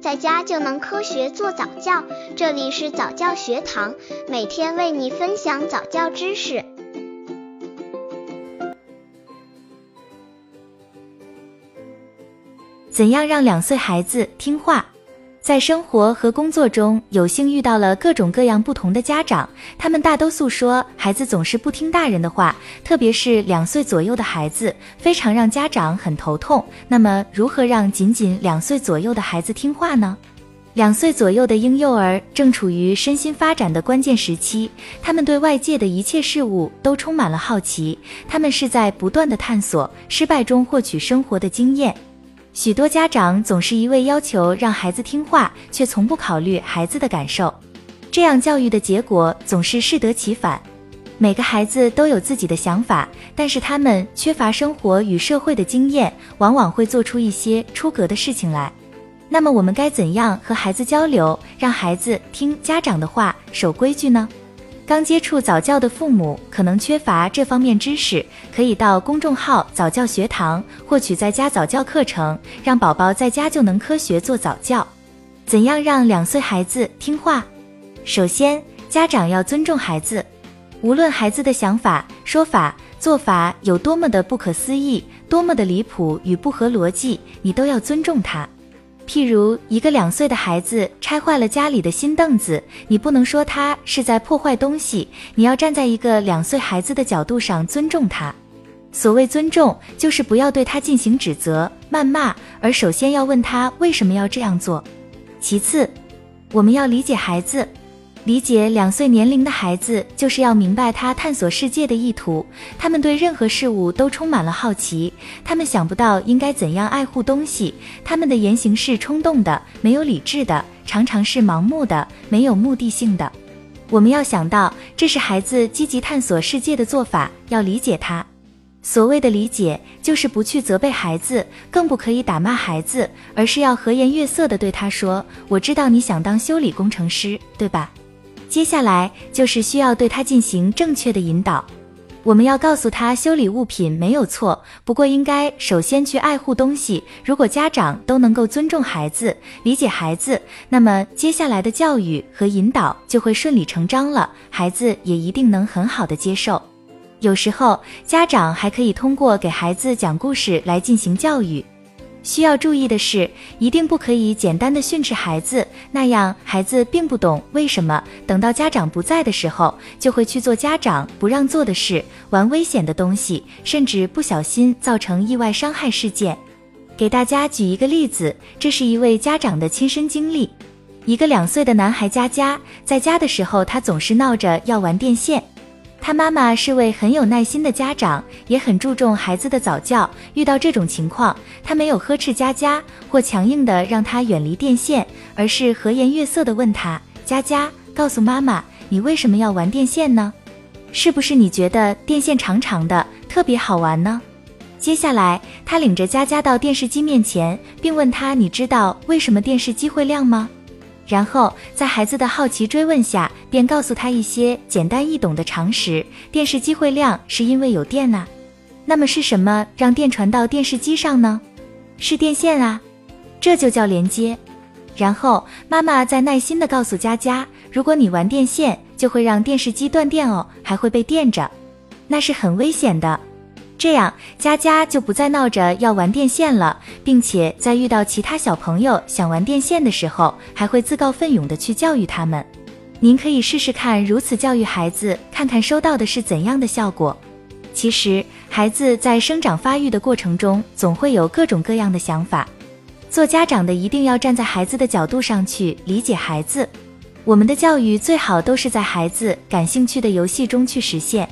在家就能科学做早教。这里是早教学堂，每天为你分享早教知识。怎样让两岁孩子听话？在生活和工作中，有幸遇到了各种各样不同的家长，他们大都诉说孩子总是不听大人的话，特别是两岁左右的孩子，非常让家长很头痛。那么，如何让仅仅两岁左右的孩子听话呢？两岁左右的婴幼儿正处于身心发展的关键时期，他们对外界的一切事物都充满了好奇，他们是在不断的探索，失败中获取生活的经验。许多家长总是一味要求让孩子听话，却从不考虑孩子的感受，这样教育的结果总是适得其反。每个孩子都有自己的想法，但是他们缺乏生活与社会的经验，往往会做出一些出格的事情来。那么我们该怎样和孩子交流，让孩子听家长的话，守规矩呢？刚接触早教的父母可能缺乏这方面知识，可以到公众号早教学堂获取在家早教课程，让宝宝在家就能科学做早教。怎样让两岁孩子听话？首先，家长要尊重孩子，无论孩子的想法、说法、做法有多么的不可思议，多么的离谱与不合逻辑，你都要尊重他。譬如一个两岁的孩子拆坏了家里的新凳子，你不能说他是在破坏东西，你要站在一个两岁孩子的角度上尊重他。所谓尊重，就是不要对他进行指责、谩骂，而首先要问他为什么要这样做。其次，我们要理解孩子。理解两岁年龄的孩子，就是要明白他探索世界的意图。他们对任何事物都充满了好奇，他们想不到应该怎样爱护东西。他们的言行是冲动的，没有理智的，常常是盲目的，没有目的性的。我们要想到，这是孩子积极探索世界的做法，要理解他。所谓的理解，就是不去责备孩子，更不可以打骂孩子，而是要和颜悦色地对他说：“我知道你想当修理工程师，对吧？”接下来就是需要对他进行正确的引导，我们要告诉他修理物品没有错，不过应该首先去爱护东西。如果家长都能够尊重孩子、理解孩子，那么接下来的教育和引导就会顺理成章了，孩子也一定能很好的接受。有时候家长还可以通过给孩子讲故事来进行教育。需要注意的是，一定不可以简单的训斥孩子，那样孩子并不懂为什么。等到家长不在的时候，就会去做家长不让做的事，玩危险的东西，甚至不小心造成意外伤害事件。给大家举一个例子，这是一位家长的亲身经历。一个两岁的男孩佳佳，在家的时候，他总是闹着要玩电线。他妈妈是位很有耐心的家长，也很注重孩子的早教。遇到这种情况，他没有呵斥佳佳或强硬的让他远离电线，而是和颜悦色的问他：“佳佳，告诉妈妈，你为什么要玩电线呢？是不是你觉得电线长长的特别好玩呢？”接下来，他领着佳佳到电视机面前，并问他：“你知道为什么电视机会亮吗？”然后在孩子的好奇追问下，便告诉他一些简单易懂的常识。电视机会亮是因为有电啊。那么是什么让电传到电视机上呢？是电线啊，这就叫连接。然后妈妈再耐心的告诉佳佳，如果你玩电线，就会让电视机断电哦，还会被电着，那是很危险的。这样，佳佳就不再闹着要玩电线了，并且在遇到其他小朋友想玩电线的时候，还会自告奋勇的去教育他们。您可以试试看如此教育孩子，看看收到的是怎样的效果。其实，孩子在生长发育的过程中，总会有各种各样的想法。做家长的一定要站在孩子的角度上去理解孩子。我们的教育最好都是在孩子感兴趣的游戏中去实现。